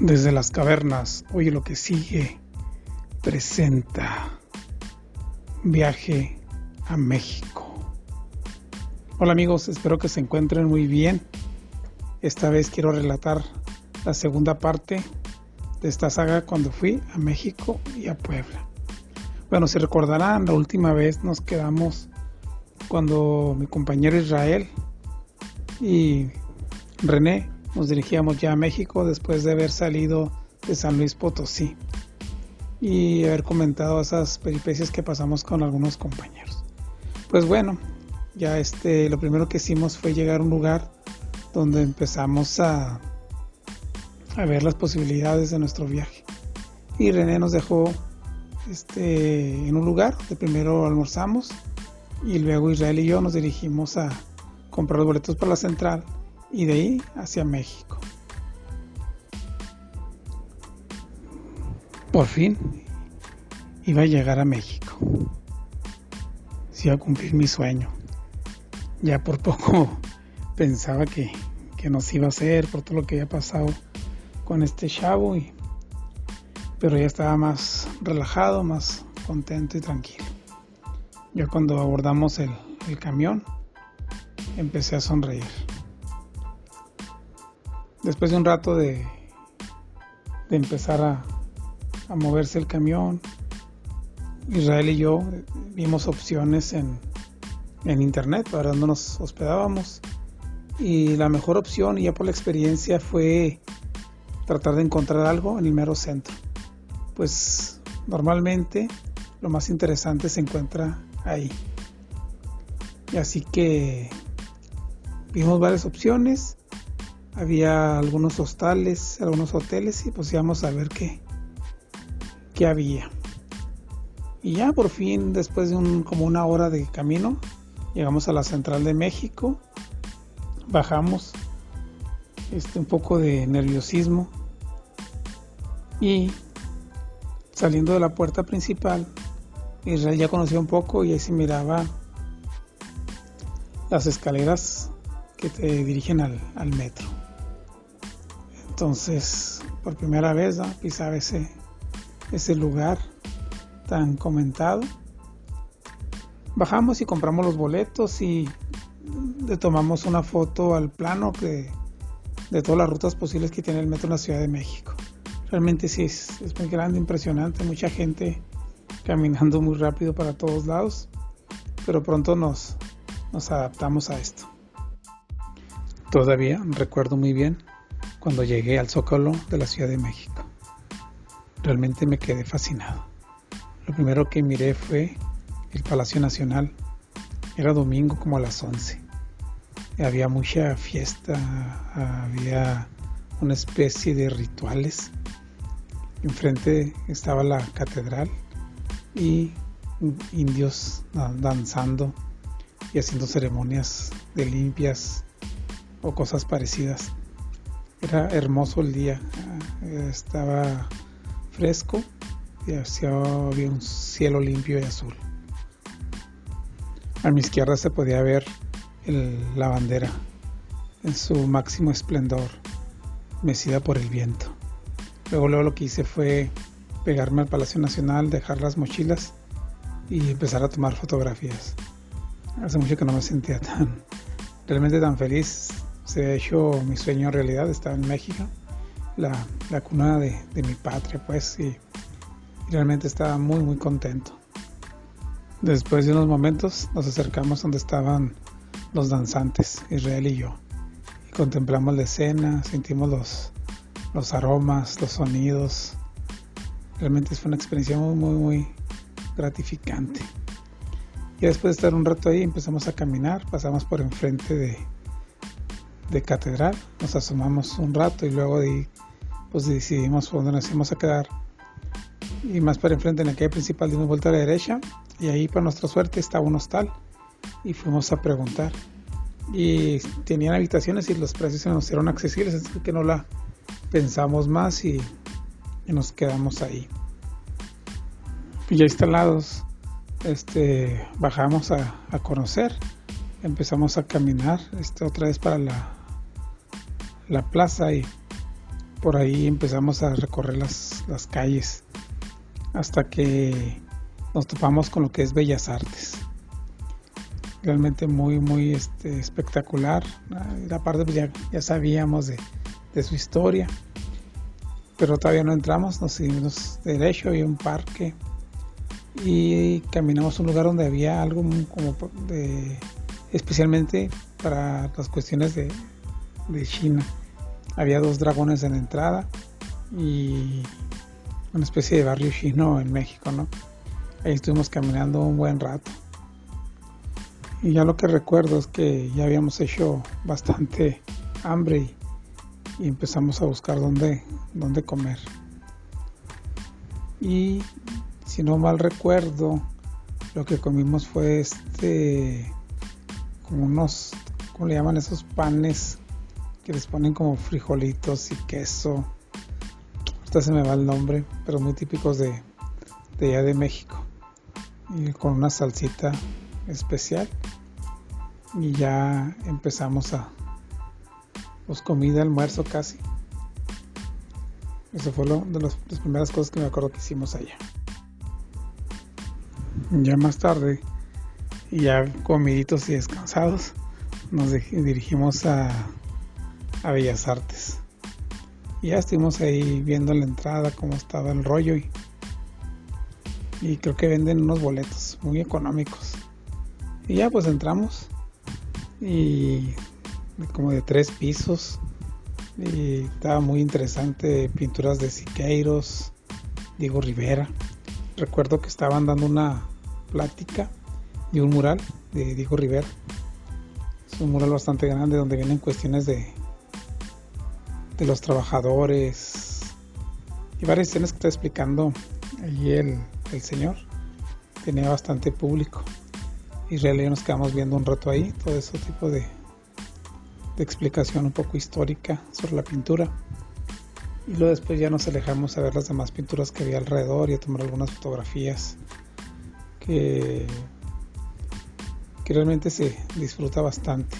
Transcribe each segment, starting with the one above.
Desde las cavernas, oye lo que sigue, presenta viaje a México. Hola amigos, espero que se encuentren muy bien. Esta vez quiero relatar la segunda parte de esta saga cuando fui a México y a Puebla. Bueno, si recordarán, la última vez nos quedamos cuando mi compañero Israel y René nos dirigíamos ya a México después de haber salido de San Luis Potosí y haber comentado esas peripecias que pasamos con algunos compañeros. Pues bueno, ya este, lo primero que hicimos fue llegar a un lugar donde empezamos a, a ver las posibilidades de nuestro viaje. Y René nos dejó este, en un lugar donde primero almorzamos y luego Israel y yo nos dirigimos a comprar los boletos para la central y de ahí hacia México. Por fin iba a llegar a México. Se iba a cumplir mi sueño. Ya por poco pensaba que, que nos iba a hacer por todo lo que había pasado con este chavo pero ya estaba más relajado, más contento y tranquilo. Ya cuando abordamos el, el camión empecé a sonreír. Después de un rato de, de empezar a, a moverse el camión, Israel y yo vimos opciones en, en internet para donde nos hospedábamos y la mejor opción, ya por la experiencia, fue tratar de encontrar algo en el mero centro. Pues normalmente lo más interesante se encuentra ahí. Y así que vimos varias opciones había algunos hostales, algunos hoteles y pues íbamos a ver qué, qué había. Y ya por fin, después de un, como una hora de camino, llegamos a la central de México, bajamos, este, un poco de nerviosismo y saliendo de la puerta principal, Israel ya conocía un poco y ahí se miraba las escaleras que te dirigen al, al metro. Entonces, por primera vez, ¿no? pisaba ese, ese lugar tan comentado. Bajamos y compramos los boletos y le tomamos una foto al plano de, todas las rutas posibles que tiene el metro en la Ciudad de México. Realmente sí es, es muy grande, impresionante, mucha gente caminando muy rápido para todos lados, pero pronto nos, nos adaptamos a esto. Todavía recuerdo muy bien cuando llegué al Zócalo de la Ciudad de México. Realmente me quedé fascinado. Lo primero que miré fue el Palacio Nacional. Era domingo como a las 11. Había mucha fiesta, había una especie de rituales. Enfrente estaba la catedral y indios danzando y haciendo ceremonias de limpias o cosas parecidas. Era hermoso el día, estaba fresco y había un cielo limpio y azul. A mi izquierda se podía ver la bandera en su máximo esplendor, mecida por el viento. Luego, luego lo que hice fue pegarme al Palacio Nacional, dejar las mochilas y empezar a tomar fotografías. Hace mucho que no me sentía tan realmente tan feliz se hecho mi sueño realidad, estar en México, la, la cuna de, de, mi patria, pues, y, y realmente estaba muy, muy contento. Después de unos momentos nos acercamos donde estaban los danzantes, Israel y yo, y contemplamos la escena, sentimos los, los aromas, los sonidos. Realmente fue una experiencia muy, muy, muy gratificante. Y después de estar un rato ahí empezamos a caminar, pasamos por enfrente de, de catedral, nos asomamos un rato y luego de, pues decidimos dónde nos íbamos a quedar. Y más para enfrente en la calle principal dimos vuelta a la derecha y ahí para nuestra suerte estaba un hostal y fuimos a preguntar. Y tenían habitaciones y los precios se nos hicieron accesibles, así que no la pensamos más y, y nos quedamos ahí. Y ya instalados, este, bajamos a, a conocer empezamos a caminar este, otra vez para la, la plaza y por ahí empezamos a recorrer las, las calles hasta que nos topamos con lo que es Bellas Artes. Realmente muy, muy este, espectacular. Aparte pues ya, ya sabíamos de, de, su historia, pero todavía no entramos, nos seguimos derecho, había un parque y caminamos a un lugar donde había algo como de, especialmente para las cuestiones de, de China. Había dos dragones en la entrada y una especie de barrio chino en México, ¿no? Ahí estuvimos caminando un buen rato. Y ya lo que recuerdo es que ya habíamos hecho bastante hambre y, empezamos a buscar dónde, dónde comer. Y si no mal recuerdo, lo que comimos fue este, como unos, ¿cómo le llaman esos panes que les ponen como frijolitos y queso? Ahorita se me va el nombre, pero muy típicos de, de allá de México. Y con una salsita especial. Y ya empezamos a, pues comida, almuerzo casi. Eso fue lo, de las primeras cosas que me acuerdo que hicimos allá. Ya más tarde, ya comiditos y descansados, nos dirigimos a, a Bellas Artes. Y ya estuvimos ahí viendo la entrada, cómo estaba el rollo y, y creo que venden unos boletos muy económicos. Y ya pues entramos y como de tres pisos y estaba muy interesante pinturas de Siqueiros, Diego Rivera. Recuerdo que estaban dando una plática de un mural de Diego Rivera. Es un mural bastante grande donde vienen cuestiones de, de los trabajadores y varias escenas que está explicando allí el, el señor. Tenía bastante público. Y realmente nos quedamos viendo un rato ahí, todo ese tipo de, de explicación un poco histórica sobre la pintura. Y luego después ya nos alejamos a ver las demás pinturas que había alrededor y a tomar algunas fotografías que, realmente se disfruta bastante.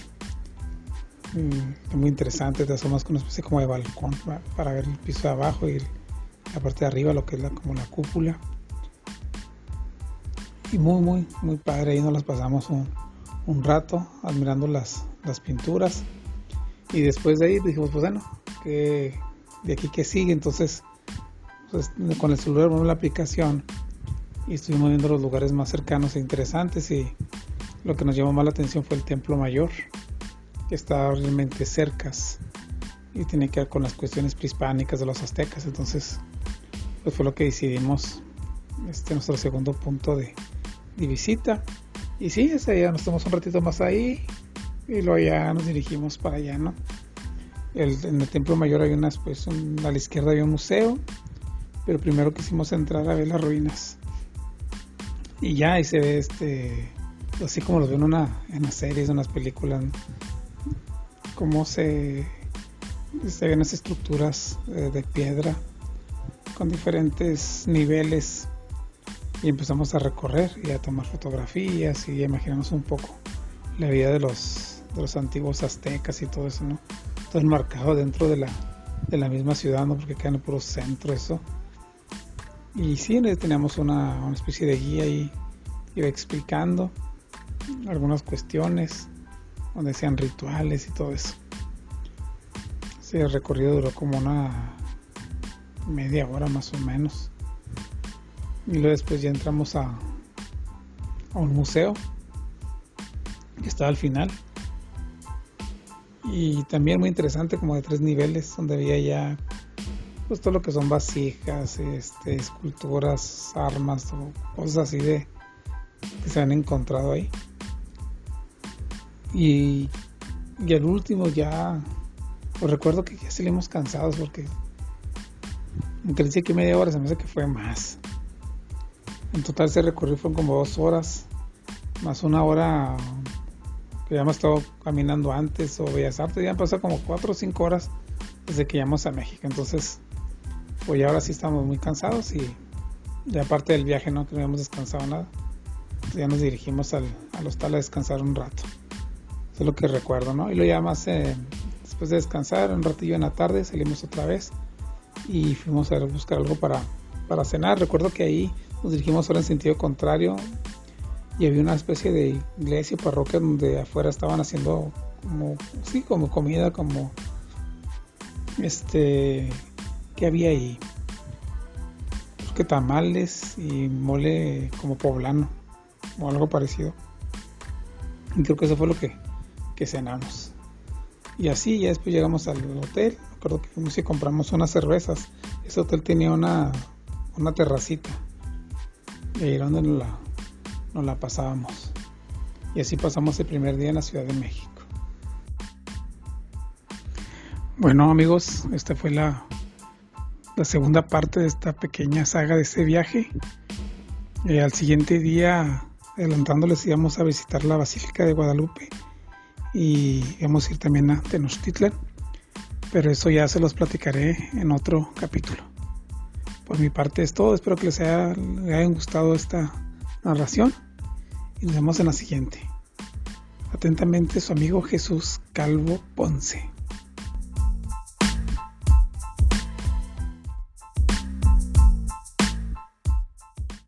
Mm, muy interesante, te asomas con una especie como de balcón para, ver el piso de abajo y la parte de arriba, lo que es la, como la cúpula. Y muy, muy, muy padre. Ahí nos las pasamos un, rato admirando las, las pinturas. Y después de ahí dijimos, pues bueno, que de aquí que sigue. Entonces, pues, con el celular vamos la aplicación y estuvimos viendo los lugares más cercanos e interesantes y lo que nos llamó más la atención fue el templo mayor está realmente cerca y tiene que ver con las cuestiones prehispánicas de los aztecas. Entonces pues fue lo que decidimos. Este nuestro segundo punto de, visita. Y sí ese día nos tomamos un ratito más ahí. Y luego ya nos dirigimos para allá no en el templo mayor hay unas pues a la izquierda había un museo. Pero primero quisimos entrar a ver las ruinas. Y ya ahí se ve este así como lo ven una, en las series en las películas cómo se se ven las estructuras eh, de piedra con diferentes niveles y empezamos a recorrer y a tomar fotografías y a imaginarnos un poco la vida de los antiguos aztecas y todo eso no todo enmarcado dentro de la de la misma ciudad no porque queda en el puro centro eso. Y sí, teníamos una, una especie de guía y iba explicando algunas cuestiones, donde sean rituales y todo eso. Ese recorrido duró como una media hora más o menos. Y luego después ya entramos a, a un museo que está al final. Y también muy interesante, como de tres niveles, donde había ya pues todo lo que son vasijas, este, esculturas, armas o cosas así de que se han encontrado ahí. Y, y el último ya, pues recuerdo que ya salimos cansados porque, aunque dice que media hora, se me hace que fue más. En total se recorrió fueron como dos horas, más una hora que ya hemos estado caminando antes o Bellas Artes, ya han pasado como cuatro o cinco horas desde que llegamos a México. Entonces, pues ahora sí estamos muy cansados y, de aparte del viaje no que no habíamos descansado nada pues ya nos dirigimos al, al, hostal a descansar un rato eso es lo que recuerdo no y lo ya más eh, después de descansar un ratillo en la tarde salimos otra vez y fuimos a buscar algo para, para cenar. Recuerdo que ahí nos dirigimos ahora en sentido contrario y había una especie de iglesia parroquia donde afuera estaban haciendo como sí como comida como este que había ahí pues que tamales y mole como poblano o algo parecido. Y creo que eso fue lo que, que cenamos. Y así ya después llegamos al hotel. Recuerdo que fuimos y compramos unas cervezas. Ese hotel tenía una una terracita. Y ahí donde nos la, nos la pasábamos. Y así pasamos el primer día en la Ciudad de México. Bueno amigos, esta fue la, la segunda parte de esta pequeña saga de ese viaje. Eh, al siguiente día, adelantándoles, íbamos a visitar la Basílica de Guadalupe y íbamos a ir también a Tenochtitlan, pero eso ya se los platicaré en otro capítulo. Por mi parte es todo, espero que les haya gustado esta narración y nos vemos en la siguiente. Atentamente su amigo Jesús Calvo Ponce.